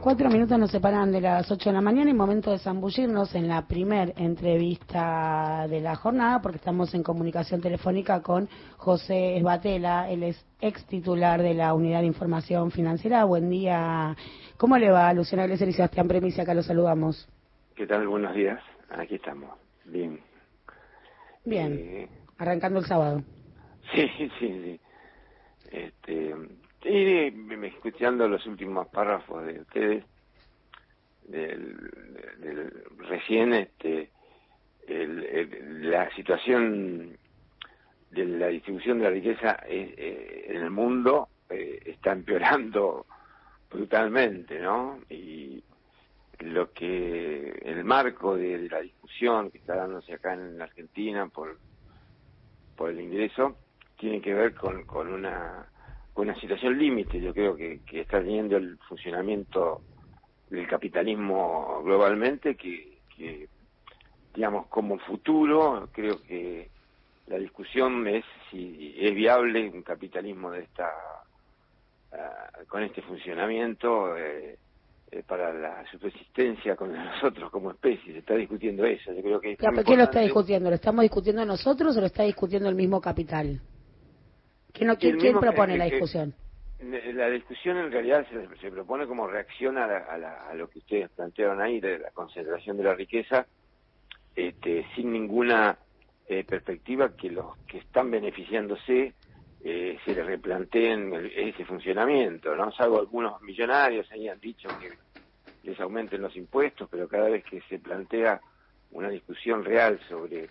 Cuatro minutos nos separan de las ocho de la mañana y momento de zambullirnos en la primer entrevista de la jornada porque estamos en comunicación telefónica con José Esbatela, él es ex titular de la Unidad de Información Financiera. Buen día. ¿Cómo le va, Luciana Glesser y Sebastián Premicia? Acá los saludamos. ¿Qué tal? Buenos días. Aquí estamos. Bien. Bien. Eh, Arrancando el sábado. Sí, sí, sí. Este, Sí, escuchando los últimos párrafos de ustedes, del, recién este, la situación de la distribución de la riqueza eh, en el mundo eh, está empeorando brutalmente, ¿no? Y lo que el marco de, la discusión que está dándose acá en Argentina por por el ingreso tiene que ver con, con una una situación límite, yo creo que, está teniendo el funcionamiento del capitalismo globalmente, que, digamos, como futuro, creo que la discusión es si es viable un capitalismo de esta ah, con este funcionamiento eh, eh, para la subsistencia con nosotros como especie. Se está discutiendo eso. Yo creo que ¿Qué lo está discutiendo? ¿Lo estamos discutiendo nosotros o lo está discutiendo el mismo capital? ¿Quién, propone la discusión? la discusión en realidad se, propone como reacción a, lo que ustedes plantearon ahí, de la concentración de la riqueza, este, sin ninguna eh, perspectiva que los que están beneficiándose eh, se les replanteen ese funcionamiento, ¿no? Salvo algunos millonarios ahí han dicho que les aumenten los impuestos, pero cada vez que se plantea una discusión real sobre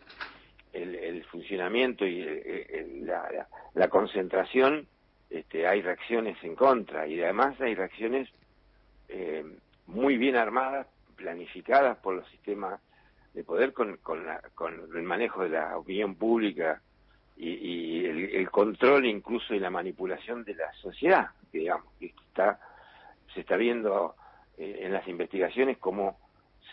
el, funcionamiento y eh, la, concentración, este, hay reacciones en contra y además hay reacciones eh, muy bien armadas, planificadas por los sistemas de poder con, con, el manejo de la opinión pública y, el, control incluso y la manipulación de la sociedad, digamos, que está, se está viendo eh, en las investigaciones cómo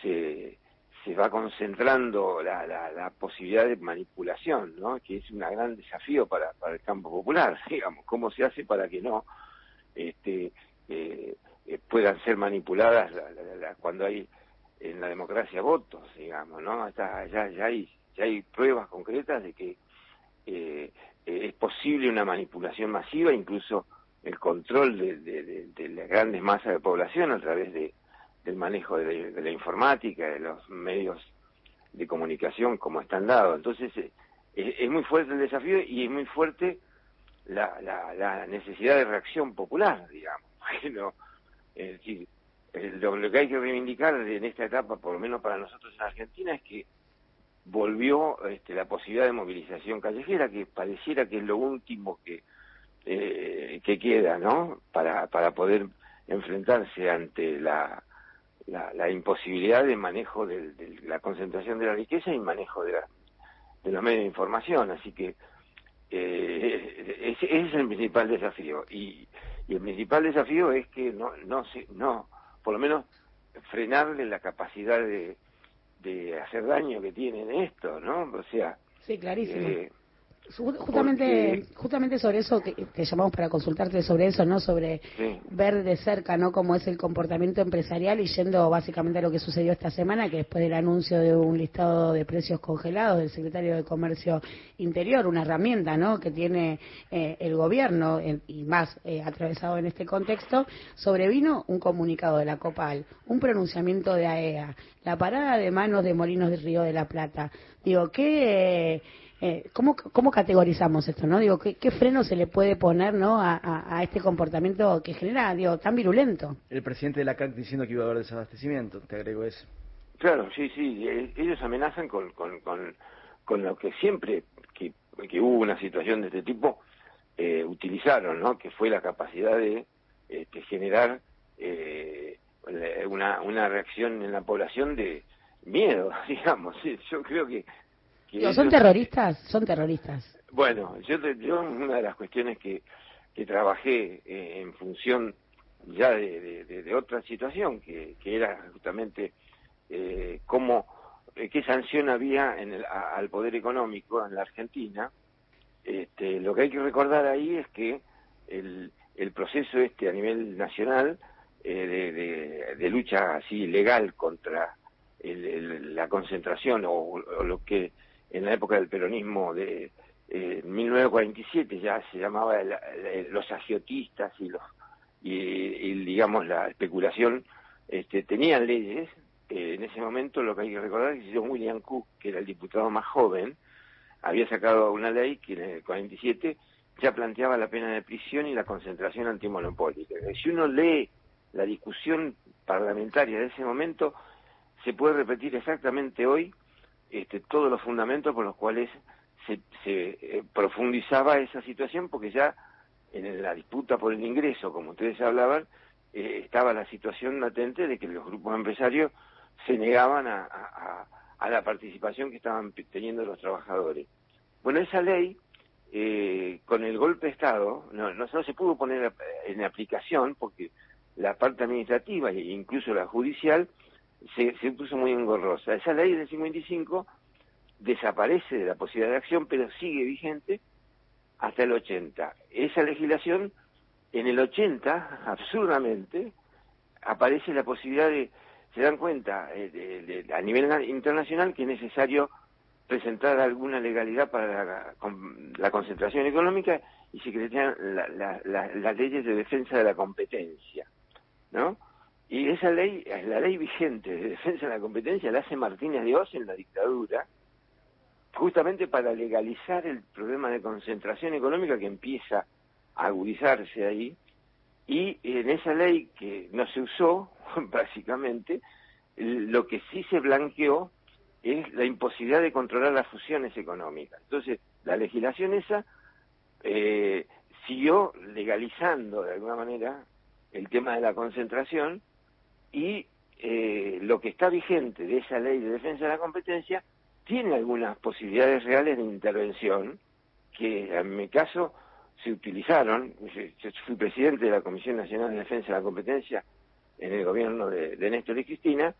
se se va concentrando la, la, posibilidad de manipulación, ¿no? que es un gran desafío para, para el campo popular, digamos, cómo se hace para que no este, eh, eh, puedan ser manipuladas cuando hay en la democracia votos, digamos, ¿no? ya, ya, hay, ya hay pruebas concretas de que eh, es posible una manipulación masiva, incluso el control de, de las grandes masas de población a través de del manejo de, la informática, de los medios de comunicación como están dados. Entonces, eh, es, muy fuerte el desafío y es muy fuerte la, la, necesidad de reacción popular, digamos. es decir, lo, que hay que reivindicar en esta etapa, por lo menos para nosotros en Argentina, es que volvió este, la posibilidad de movilización callejera, que pareciera que es lo último que, eh, que queda, ¿no? Para, para poder enfrentarse ante la la, imposibilidad de manejo de, la concentración de la riqueza y manejo de, de los medios de información. Así que eh, ese, es el principal desafío. Y, el principal desafío es que no, no, se, no, por lo menos frenarle la capacidad de, de hacer daño que tienen esto, ¿no? O sea, sí, clarísimo. Eh, Justamente, justamente sobre eso que, llamamos para consultarte sobre eso, ¿no? Sobre ver de cerca, ¿no? Cómo es el comportamiento empresarial y yendo básicamente a lo que sucedió esta semana, que después del anuncio de un listado de precios congelados del secretario de Comercio Interior, una herramienta, ¿no? Que tiene eh, el gobierno y más eh, atravesado en este contexto, sobrevino un comunicado de la COPAL, un pronunciamiento de AEA, e la parada de manos de Molinos del Río de la Plata. Digo, ¿qué eh, ¿cómo, ¿cómo categorizamos esto? no Digo, ¿qué, freno se le puede poner no a, este comportamiento que genera, digo, tan virulento? El presidente de la CAC diciendo que iba a haber desabastecimiento, te agrego eso. Claro, sí, sí, ellos amenazan con, con, con, lo que siempre que, que, hubo una situación de este tipo eh, utilizaron, ¿no? Que fue la capacidad de este, generar eh, una, una reacción en la población de miedo, digamos. Yo creo que ¿Son terroristas? Son terroristas. Bueno, yo, yo una de las cuestiones que, que trabajé eh, en función ya de, otra situación, que, que era justamente eh, cómo, eh, qué sanción había en el, al poder económico en la Argentina. Este, lo que hay que recordar ahí es que el, el proceso este a nivel nacional eh, de, lucha así legal contra la concentración o, lo que en la época del peronismo de 1947 ya se llamaba los agiotistas y los y, digamos la especulación este, tenían leyes en ese momento lo que hay que recordar es que William Cook que era el diputado más joven había sacado una ley que en el 47 ya planteaba la pena de prisión y la concentración antimonopólica. Si uno lee la discusión parlamentaria de ese momento, se puede repetir exactamente hoy este, todos los fundamentos por los cuales se, eh, profundizaba esa situación, porque ya en la disputa por el ingreso, como ustedes hablaban, eh, estaba la situación latente de que los grupos empresarios se negaban a, a la participación que estaban teniendo los trabajadores. Bueno, esa ley eh, con el golpe de Estado no, no, se pudo poner en aplicación porque la parte administrativa e incluso la judicial se, se puso muy engorrosa. Esa ley del 55 desaparece de la posibilidad de acción, pero sigue vigente hasta el 80. Esa legislación, en el 80, absurdamente, aparece la posibilidad de, se dan cuenta eh, a nivel internacional que es necesario presentar alguna legalidad para la, concentración económica y se crean las leyes de defensa de la competencia, ¿no? Y esa ley, la ley vigente de defensa de la competencia, la hace Martínez de Oz en la dictadura, justamente para legalizar el problema de concentración económica que empieza a agudizarse ahí, y en esa ley que no se usó, básicamente, lo que sí se blanqueó es la imposibilidad de controlar las fusiones económicas. Entonces, la legislación esa eh, siguió legalizando de alguna manera el tema de la concentración y eh, lo que está vigente de esa ley de defensa de la competencia tiene algunas posibilidades reales de intervención que en mi caso se utilizaron. Yo fui presidente de la Comisión Nacional de Defensa de la Competencia en el gobierno de, de Néstor y Cristina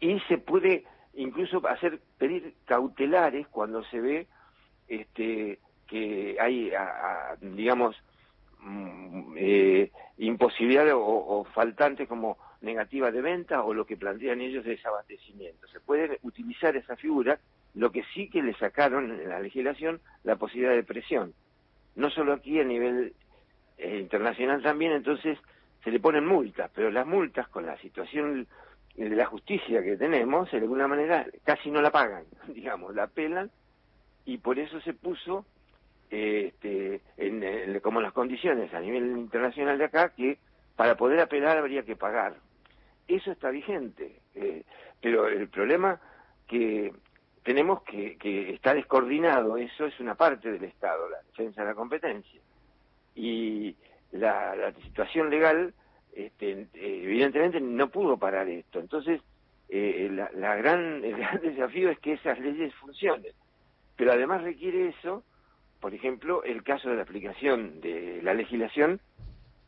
y se puede incluso hacer pedir cautelares cuando se ve este que hay digamos mm, eh, imposibilidad o, faltantes como negativa de venta o lo que plantean ellos de desabastecimiento. Se puede utilizar esa figura, lo que sí que le sacaron en la legislación la posibilidad de presión. No solo aquí a nivel eh, internacional también, entonces se le ponen multas, pero las multas con la situación de la justicia que tenemos, de alguna manera casi no la pagan, digamos, la apelan y por eso se puso este, en, como las condiciones a nivel internacional de acá que para poder apelar habría que pagar. Eso está vigente, eh, pero el problema que tenemos que, que está descoordinado, eso es una parte del Estado, la defensa de la competencia. Y la, situación legal este, evidentemente no pudo parar esto. Entonces, eh, el gran desafío es que esas leyes funcionen. Pero además requiere eso, por ejemplo, el caso de la aplicación de la legislación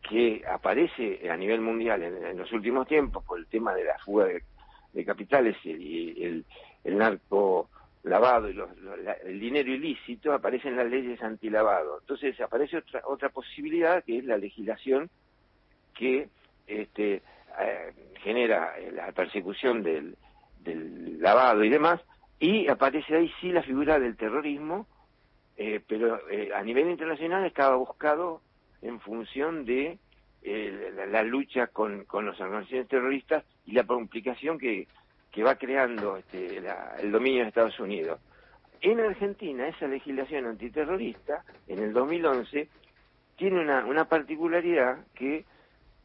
que aparece a nivel mundial en, los últimos tiempos por el tema de la fuga de, capitales el, el, narco lavado y el dinero ilícito, aparecen las leyes antilavado. Entonces aparece otra, otra posibilidad que es la legislación que este, eh, genera la persecución del, lavado y demás, y aparece ahí sí la figura del terrorismo, eh, pero eh, a nivel internacional estaba buscado en función de la, lucha con, con las organizaciones terroristas y la complicación que, que va creando este, el dominio de Estados Unidos. En Argentina, esa legislación antiterrorista, en el 2011, tiene una, una particularidad que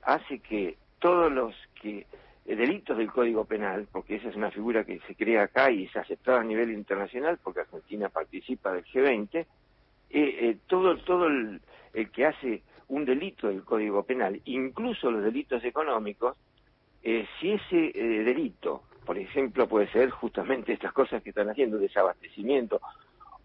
hace que todos los que eh, delitos del Código Penal, porque esa es una figura que se crea acá y se ha aceptado a nivel internacional, porque Argentina participa del G20, eh, eh, todo, todo el, que hace un delito del Código Penal, incluso los delitos económicos, si ese delito, por ejemplo, puede ser justamente estas cosas que están haciendo, desabastecimiento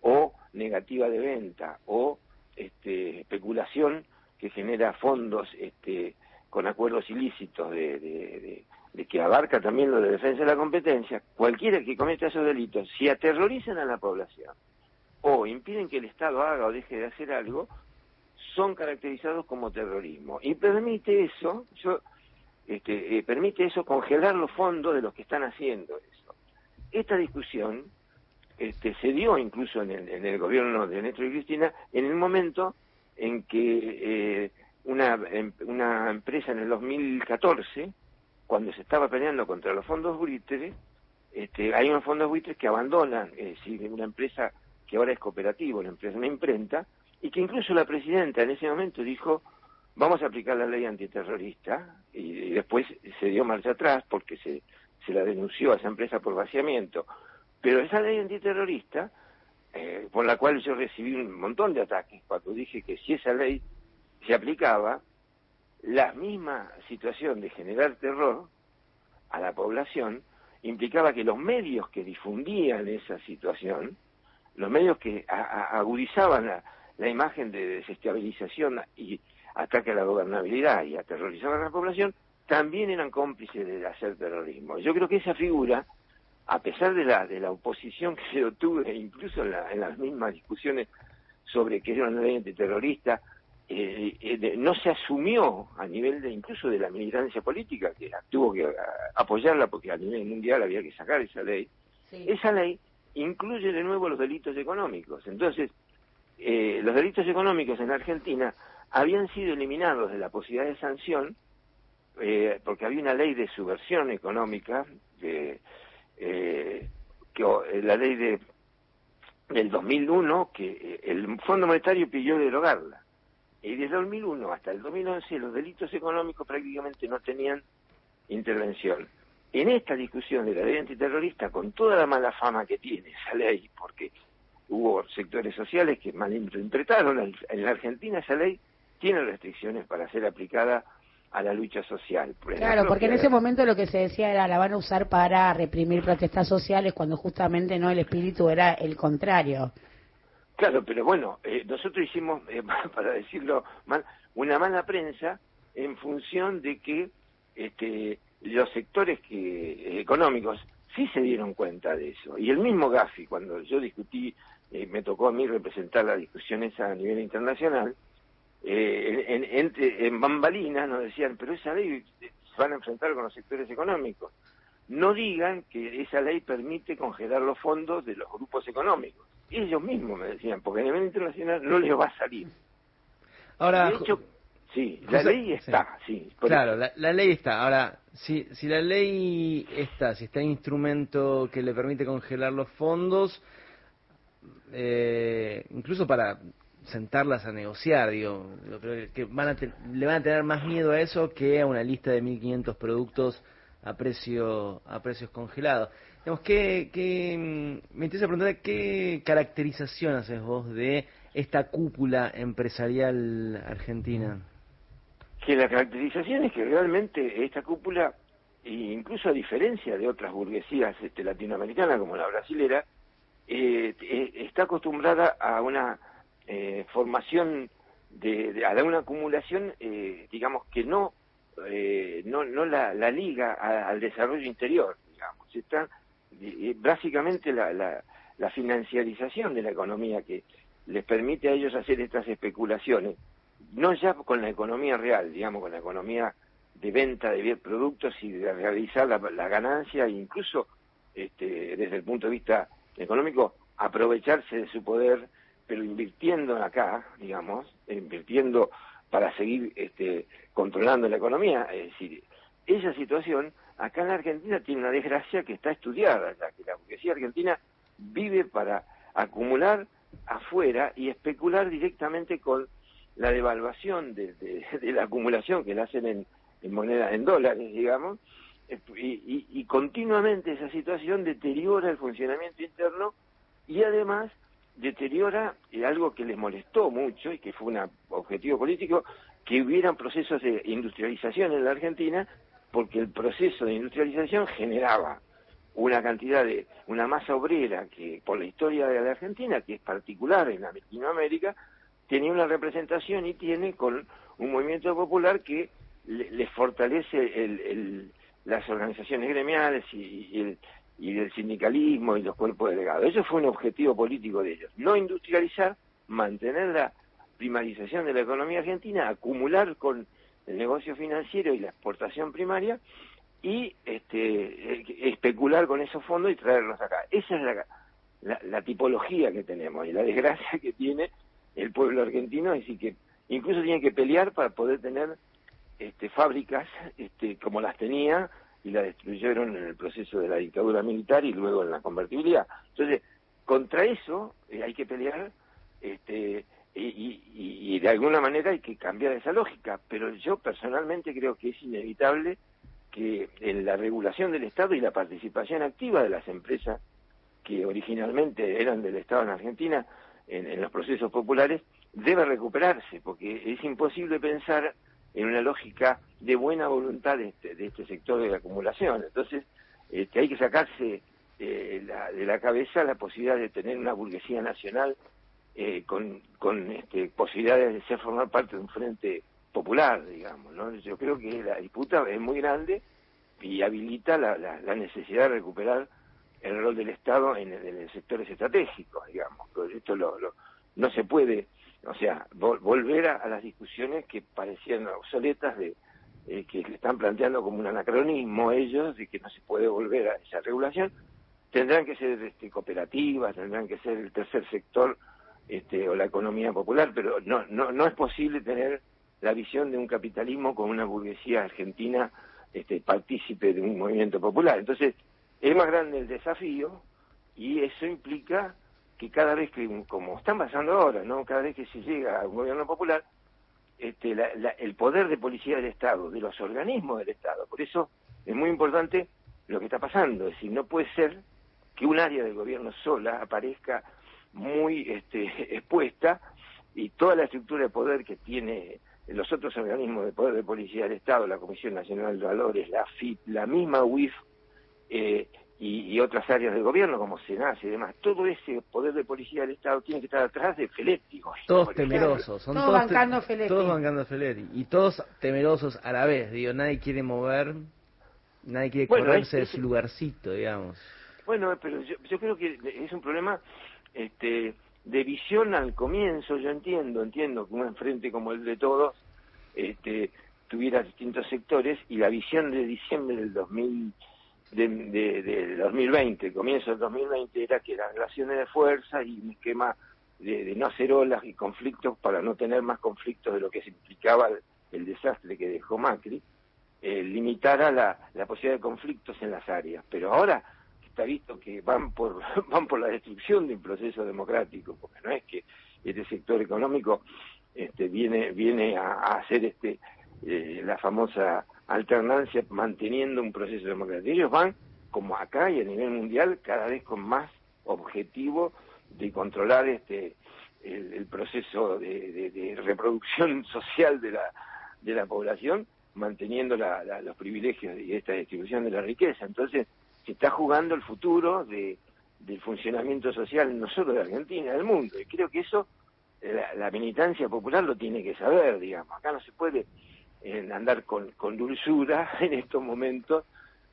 o negativa de venta o este, especulación que genera fondos este, con acuerdos ilícitos de, que abarca también lo de defensa de la competencia, cualquiera que cometa esos delitos, si aterrorizan a la población o impiden que el Estado haga o deje de hacer algo, son caracterizados como terrorismo. Y permite eso, yo este, eh, permite eso congelar los fondos de los que están haciendo eso. Esta discusión este, se dio incluso en el, gobierno de Néstor y Cristina en el momento en que eh, una, em, una empresa en el 2014, cuando se estaba peleando contra los fondos buitres, este, hay unos fondos buitres que abandonan, es una empresa que ahora es cooperativo, una empresa, una imprenta, y que incluso la presidenta en ese momento dijo, vamos a aplicar la ley antiterrorista, y, después se dio marcha atrás porque se, se la denunció a esa empresa por vaciamiento. Pero esa ley antiterrorista, eh, por la cual yo recibí un montón de ataques cuando dije que si esa ley se aplicaba, la misma situación de generar terror a la población implicaba que los medios que difundían esa situación, los medios que agudizaban la, la imagen de desestabilización y ataque a la gobernabilidad y aterrorizaban a la población, también eran cómplices de hacer terrorismo. Yo creo que esa figura, a pesar de la, de la oposición que se obtuve, incluso en, las mismas discusiones sobre que era una ley antiterrorista, eh, eh, no se asumió a nivel de incluso de la militancia política, que tuvo que apoyarla porque a nivel mundial había que sacar esa ley. Esa ley incluye de nuevo los delitos económicos. Entonces, eh, los delitos económicos en Argentina habían sido eliminados de la posibilidad de sanción eh, porque había una ley de subversión económica, eh, que la ley de del 2001 que el Fondo Monetario pidió derogarla. Y desde el 2001 hasta el 2011 los delitos económicos prácticamente no tenían intervención. En esta discusión de la ley antiterrorista, con toda la mala fama que tiene esa ley, porque hubo sectores sociales que malinterpretaron. En la Argentina esa ley tiene restricciones para ser aplicada a la lucha social. Claro, porque en ese momento lo que se decía era la van a usar para reprimir protestas sociales cuando justamente no el espíritu era el contrario. Claro, pero bueno, eh, nosotros hicimos, eh, para decirlo mal, una mala prensa en función de que este, los sectores que, económicos sí se dieron cuenta de eso. Y el mismo Gaffi, cuando yo discutí, eh, me tocó a mí representar la discusión esa a nivel internacional, eh, en, en, bambalinas nos decían, pero esa ley se van a enfrentar con los sectores económicos. No digan que esa ley permite congelar los fondos de los grupos económicos. Ellos mismos me decían, porque a nivel internacional no les va a salir. Ahora, de hecho, Sí, la ley está, sí. claro, la, ley está. Ahora, si, si la ley está, si está el instrumento que le permite congelar los fondos, eh, incluso para sentarlas a negociar, digo, que van a le van a tener más miedo a eso que a una lista de 1.500 productos a precio a precios congelados. Digamos, ¿qué, qué, me interesa preguntar qué caracterización haces vos de esta cúpula empresarial argentina que la caracterización es que realmente esta cúpula, incluso a diferencia de otras burguesías este, latinoamericanas como la brasilera, eh, eh, está acostumbrada a una eh, formación, de, a una acumulación, digamos, que no, no, no la, liga al desarrollo interior, digamos. Está básicamente la, la, la financiarización de la economía que les permite a ellos hacer estas especulaciones no ya con la economía real, digamos, con la economía de venta de productos y de realizar la, ganancia e incluso este, desde el punto de vista económico aprovecharse de su poder, pero invirtiendo acá, digamos, invirtiendo para seguir este, controlando la economía. Es decir, esa situación acá en la Argentina tiene una desgracia que está estudiada, ya que la burguesía argentina vive para acumular afuera y especular directamente con la devaluación de, la acumulación que la hacen en, moneda, en dólares, digamos, eh, y, continuamente esa situación deteriora el funcionamiento interno y además deteriora eh, algo que les molestó mucho y que fue un objetivo político, que hubieran procesos de industrialización en la Argentina, porque el proceso de industrialización generaba una cantidad de, una masa obrera que por la historia de la Argentina, que es particular en Latinoamérica, tenía una representación y tiene con un movimiento popular que le, fortalece el, las organizaciones gremiales y, el, y el sindicalismo y los cuerpos delegados. Eso fue un objetivo político de ellos. No industrializar, mantener la primarización de la economía argentina, acumular con el negocio financiero y la exportación primaria y este, especular con esos fondos y traerlos acá. Esa es la, la, tipología que tenemos y la desgracia que tiene el pueblo argentino, es decir, que incluso tiene que pelear para poder tener este, fábricas este, como las tenía y la destruyeron en el proceso de la dictadura militar y luego en la convertibilidad. Entonces, contra eso eh, hay que pelear este, y, de alguna manera hay que cambiar esa lógica, pero yo personalmente creo que es inevitable que en la regulación del Estado y la participación activa de las empresas que originalmente eran del Estado en Argentina en, los procesos populares debe recuperarse, porque es imposible pensar en una lógica de buena voluntad de este, este sector de la acumulación. Entonces, este, hay que sacarse eh, de la cabeza la posibilidad de tener una burguesía nacional eh, con, con este, posibilidades de ser formar parte de un frente popular, digamos. ¿no? Yo creo que la disputa es muy grande y habilita la, la, necesidad de recuperar el rol del Estado en, en sectores estratégicos, digamos. esto lo, no se puede, o sea, volver a, las discusiones que parecían obsoletas de eh, que le están planteando como un anacronismo ellos de que no se puede volver a esa regulación. Tendrán que ser este, cooperativas, tendrán que ser el tercer sector este, o la economía popular, pero no, no, no es posible tener la visión de un capitalismo con una burguesía argentina este, partícipe de un movimiento popular. Entonces, es más grande el desafío y eso implica que cada vez que, como están pasando ahora, ¿no? Cada vez que se llega a un gobierno popular, este, el poder de policía del Estado, de los organismos del Estado. Por eso es muy importante lo que está pasando. Es decir, no puede ser que un área del gobierno sola aparezca muy este, expuesta y toda la estructura de poder que tiene los otros organismos de poder de policía del Estado, la Comisión Nacional de Valores, la FIP, la misma UIF eh, y, otras áreas del gobierno como SENAS y demás, todo ese poder de policía del Estado tiene que estar atrás de Feletti. todos temerosos, son todos, bancando Feletti. Todos bancando Feletti y todos temerosos a la vez, digo, nadie quiere mover, nadie quiere correrse de su lugarcito, digamos. Bueno, pero yo, yo creo que es un problema este, de visión al comienzo, yo entiendo, entiendo que un frente como el de todos este, tuviera distintos sectores y la visión de diciembre del 2000, de, de, 2020, comienzo del 2020, era que eran relaciones de fuerza y un esquema de, no hacer olas y conflictos para no tener más conflictos de lo que significaba el, desastre que dejó Macri, eh, limitara la, la posibilidad de conflictos en las áreas. Pero ahora está visto que van por van por la destrucción de un proceso democrático, porque no es que este sector económico este, viene viene a, hacer este eh, la famosa alternancia manteniendo un proceso democrático. Ellos van como acá y a nivel mundial cada vez con más objetivo de controlar este el, proceso de, reproducción social de la de la población manteniendo los privilegios y esta distribución de la riqueza. Entonces, se está jugando el futuro de, del funcionamiento social no solo de Argentina, del mundo. Y creo que eso la, militancia popular lo tiene que saber, digamos. Acá no se puede eh, andar con, con, dulzura en estos momentos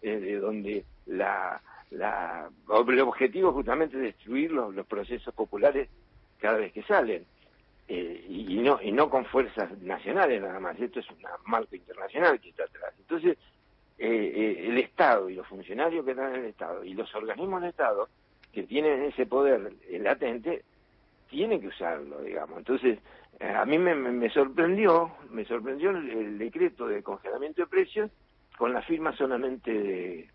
eh, de donde la, la, el objetivo justamente es destruir los, los procesos populares cada vez que salen. Eh, y, no y no con fuerzas nacionales nada más esto es una marca internacional que está atrás entonces eh, eh, el Estado y los funcionarios que están en el Estado y los organismos del Estado que tienen ese poder latente tienen que usarlo, digamos. Entonces, eh, a mí me, sorprendió, me sorprendió el, decreto de congelamiento de precios con la firma solamente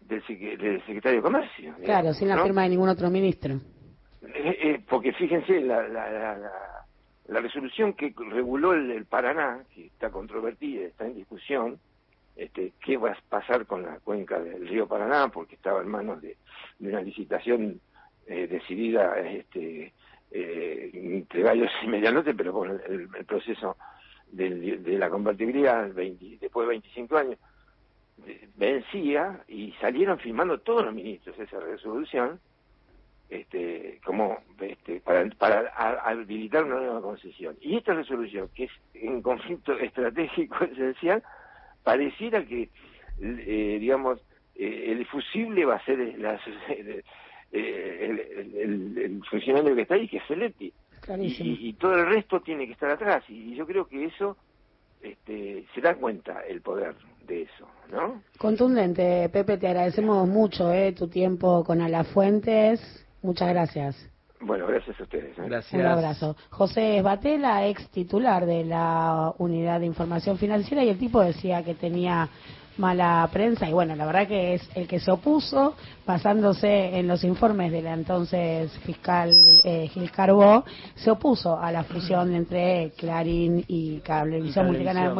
del, secretario de Comercio. claro, sin la firma de ningún otro ministro. porque fíjense, la, la, la, resolución que reguló el Paraná, que está controvertida, está en discusión, este, qué va a pasar con la cuenca del río Paraná, porque estaba en manos de, una licitación eh, decidida este, eh, entre gallos y medianoche, pero con el, proceso de, la convertibilidad después de 25 años vencía y salieron firmando todos los ministros esa resolución este, como este, para, para habilitar una nueva concesión. Y esta resolución, que es en conflicto estratégico esencial, pareciera que, eh, digamos, eh, el fusible va a ser eh, el, el, funcionario que está ahí, que es Feletti. Y, y, todo el resto tiene que estar atrás. Y, yo creo que eso este, se da cuenta el poder de eso, ¿no? Contundente, Pepe, te agradecemos mucho eh, tu tiempo con Alafuentes. Muchas gracias. Bueno, gracias a ustedes. ¿eh? Gracias. Un abrazo. José Batela, ex titular de la Unidad de Información Financiera, y el tipo decía que tenía mala prensa. Y bueno, la verdad que es el que se opuso, basándose en los informes de la entonces fiscal eh, Gil Carbó, se opuso a la fusión entre Clarín y Cablevisión Multicanal